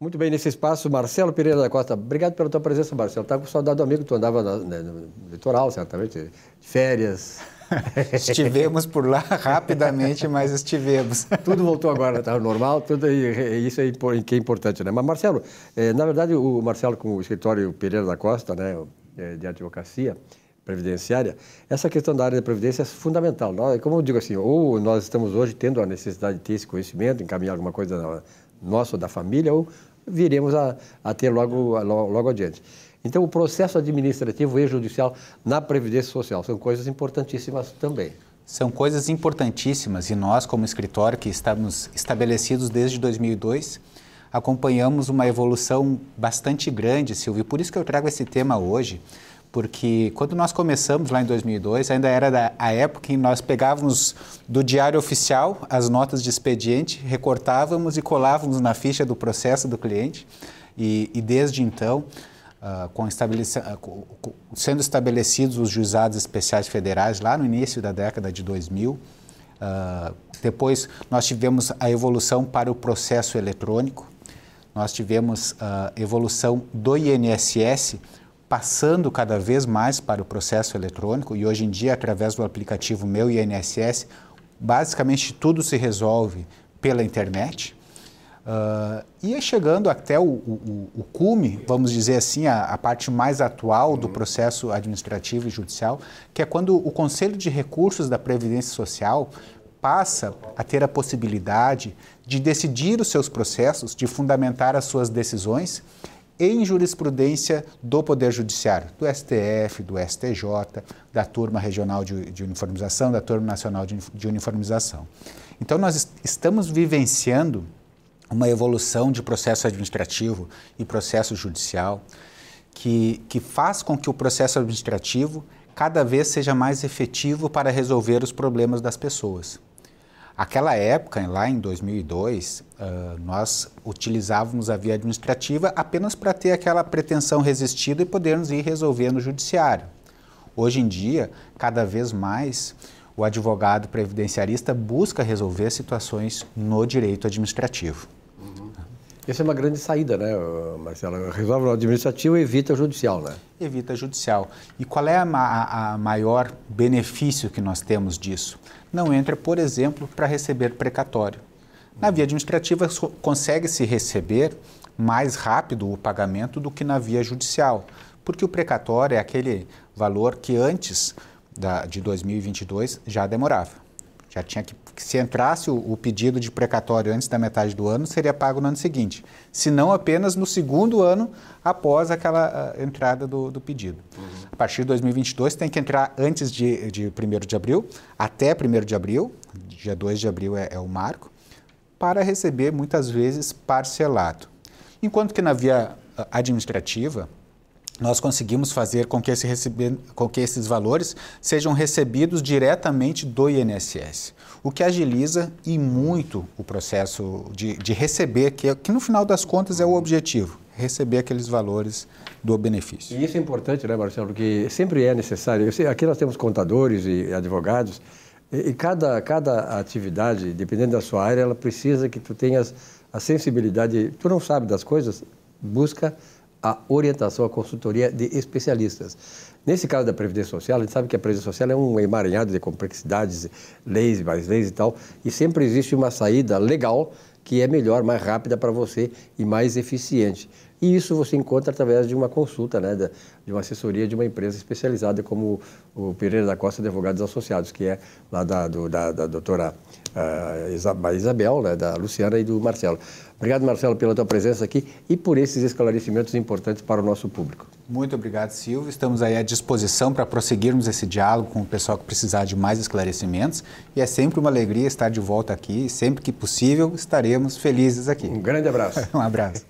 Muito bem, nesse espaço, Marcelo Pereira da Costa. Obrigado pela tua presença, Marcelo. Estava com saudade do amigo, tu andava no, né, no litoral, certamente, de férias. estivemos por lá rapidamente, mas estivemos. Tudo voltou agora, está normal, tudo isso é, que é importante, né? Mas, Marcelo, é, na verdade, o Marcelo com o escritório Pereira da Costa, né, é, de advocacia previdenciária, essa questão da área da previdência é fundamental. Como eu digo assim, ou nós estamos hoje tendo a necessidade de ter esse conhecimento, encaminhar alguma coisa nossa ou da família, ou viremos a, a ter logo, logo adiante. Então, o processo administrativo e judicial na Previdência Social são coisas importantíssimas também. São coisas importantíssimas e nós, como escritório que estamos estabelecidos desde 2002, acompanhamos uma evolução bastante grande, Silvio. Por isso que eu trago esse tema hoje, porque quando nós começamos lá em 2002, ainda era da, a época em que nós pegávamos do diário oficial as notas de expediente, recortávamos e colávamos na ficha do processo do cliente. E, e desde então, uh, com estabelece, uh, sendo estabelecidos os juizados especiais federais lá no início da década de 2000, uh, ah, depois nós tivemos a evolução para o processo eletrônico, nós tivemos a evolução do INSS, passando cada vez mais para o processo eletrônico e hoje em dia, através do aplicativo Meu INSS, basicamente tudo se resolve pela internet. Uh, e é chegando até o, o, o, cume, vamos dizer assim, a, a, parte mais atual do processo administrativo e judicial, que é quando o Conselho de Recursos da Previdência Social passa a ter a possibilidade de decidir os seus processos, de fundamentar as suas decisões em jurisprudência do Poder Judiciário, do STF, do STJ, da Turma Regional de, de Uniformização, da Turma Nacional de, de Uniformização. Então, nós estamos vivenciando uma evolução de processo administrativo e processo judicial que, que faz com que o processo administrativo cada vez seja mais efetivo para resolver os problemas das pessoas. Aquela época, lá em 2002, uh, nós utilizávamos a via administrativa apenas para ter aquela pretensão resistida e podermos ir resolver no judiciário. Hoje em dia, cada vez mais, o advogado previdenciarista busca resolver situações no direito administrativo. Uhum. Essa é uma grande saída, né, Marcelo? Resolve o administrativo e evita o judicial, né? Evita o judicial. E qual é a, a, a maior benefício que nós temos disso? Não entra, por exemplo, para receber precatório. Na via administrativa, consegue-se receber mais rápido o pagamento do que na via judicial, porque o precatório é aquele valor que antes da, de 2022 já demorava. Já tinha que, se entrasse o, o, pedido de precatório antes da metade do ano, seria pago no ano seguinte. Se não apenas no segundo ano após aquela uh, entrada do, do pedido. Uhum. A partir de 2022 tem que entrar antes de, de 1 de abril, até 1 de abril, dia 2 de abril é, é o marco, para receber muitas vezes parcelado. Enquanto que na via ah, administrativa, nós conseguimos fazer com que, esse receber, com que esses valores sejam recebidos diretamente do INSS, o que agiliza e muito o processo de, de receber, que, que no final das contas é o objetivo, receber aqueles valores do benefício. E isso é importante, né, Marcelo, porque sempre é necessário. Sei, aqui nós temos contadores e advogados, e, e cada, cada atividade, dependendo da sua área, ela precisa que tu tenhas a sensibilidade. Tu não sabe das coisas, busca a orientação, a consultoria de especialistas. Nesse caso da Previdência Social, a gente sabe que a Previdência Social é um emaranhado de complexidades, leis, mais leis e tal, e sempre existe uma saída legal que é melhor, mais rápida para você e mais eficiente. E isso você encontra através de uma consulta, né, de uma assessoria de uma empresa especializada como o Pereira da Costa Advogados Associados, que é lá da, do, da, da doutora uh, Isabel, né, da Luciana e do Marcelo. Obrigado, Marcelo, pela tua presença aqui e por esses esclarecimentos importantes para o nosso público. Muito obrigado, Silvio. Estamos aí à disposição para prosseguirmos esse diálogo com o pessoal que precisar de mais esclarecimentos. E é sempre uma alegria estar de volta aqui. Sempre que possível, estaremos felizes aqui. Um grande abraço. um abraço.